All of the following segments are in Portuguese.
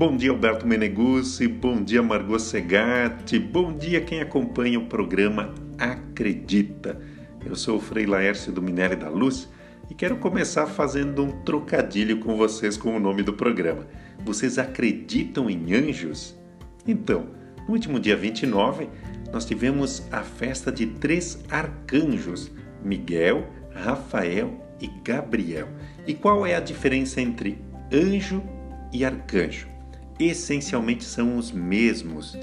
Bom dia, Alberto Meneguzzi. Bom dia, Margot Segatti. Bom dia, quem acompanha o programa Acredita. Eu sou o Frei Laércio do Minério da Luz e quero começar fazendo um trocadilho com vocês com o nome do programa. Vocês acreditam em anjos? Então, no último dia 29, nós tivemos a festa de três arcanjos: Miguel, Rafael e Gabriel. E qual é a diferença entre anjo e arcanjo? Essencialmente são os mesmos.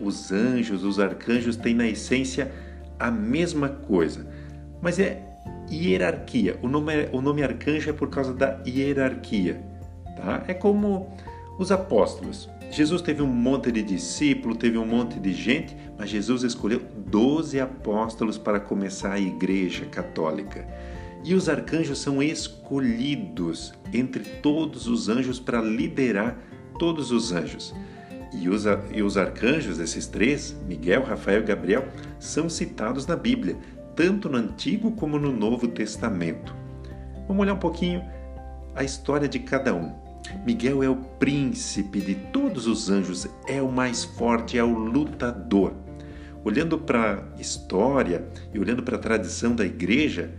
Os anjos, os arcanjos têm na essência a mesma coisa, mas é hierarquia. O nome, é, o nome arcanjo é por causa da hierarquia. Tá? É como os apóstolos. Jesus teve um monte de discípulos, teve um monte de gente, mas Jesus escolheu 12 apóstolos para começar a igreja católica. E os arcanjos são escolhidos entre todos os anjos para liderar todos os anjos. E os, e os arcanjos, esses três, Miguel, Rafael e Gabriel, são citados na Bíblia, tanto no Antigo como no Novo Testamento. Vamos olhar um pouquinho a história de cada um. Miguel é o príncipe de todos os anjos, é o mais forte, é o lutador. Olhando para a história e olhando para a tradição da igreja,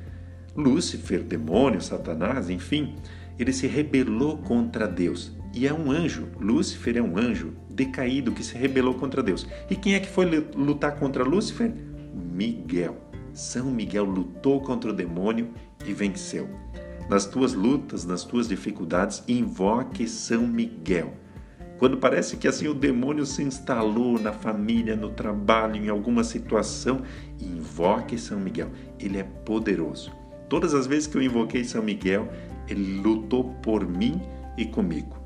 Lúcifer, demônio, Satanás, enfim, ele se rebelou contra Deus e é um anjo. Lúcifer é um anjo decaído que se rebelou contra Deus. E quem é que foi lutar contra Lúcifer? Miguel. São Miguel lutou contra o demônio e venceu. Nas tuas lutas, nas tuas dificuldades, invoque São Miguel. Quando parece que assim o demônio se instalou na família, no trabalho, em alguma situação, invoque São Miguel. Ele é poderoso. Todas as vezes que eu invoquei São Miguel, ele lutou por mim e comigo.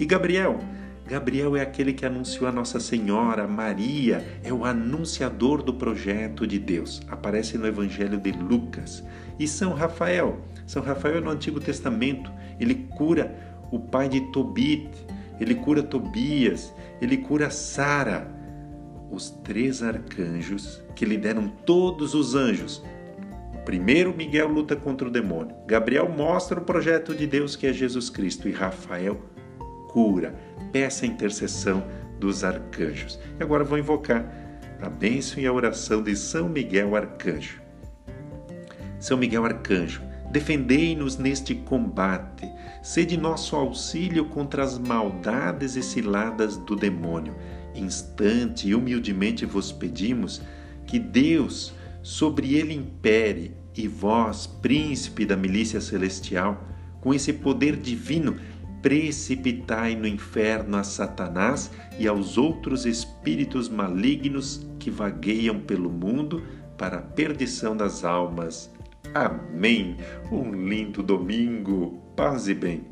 E Gabriel? Gabriel é aquele que anunciou a Nossa Senhora, Maria, é o anunciador do projeto de Deus. Aparece no Evangelho de Lucas. E São Rafael? São Rafael é no Antigo Testamento. Ele cura o pai de Tobit, ele cura Tobias, ele cura Sara. Os três arcanjos que lideram todos os anjos. Primeiro, Miguel luta contra o demônio. Gabriel mostra o projeto de Deus que é Jesus Cristo. E Rafael cura, peça a intercessão dos arcanjos. E agora vou invocar a bênção e a oração de São Miguel Arcanjo. São Miguel Arcanjo, defendei-nos neste combate, sede nosso auxílio contra as maldades e ciladas do demônio. Instante e humildemente vos pedimos que Deus sobre ele impere e vós, príncipe da milícia celestial, com esse poder divino, precipitai no inferno a Satanás e aos outros espíritos malignos que vagueiam pelo mundo para a perdição das almas. Amém. Um lindo domingo. Paz e bem.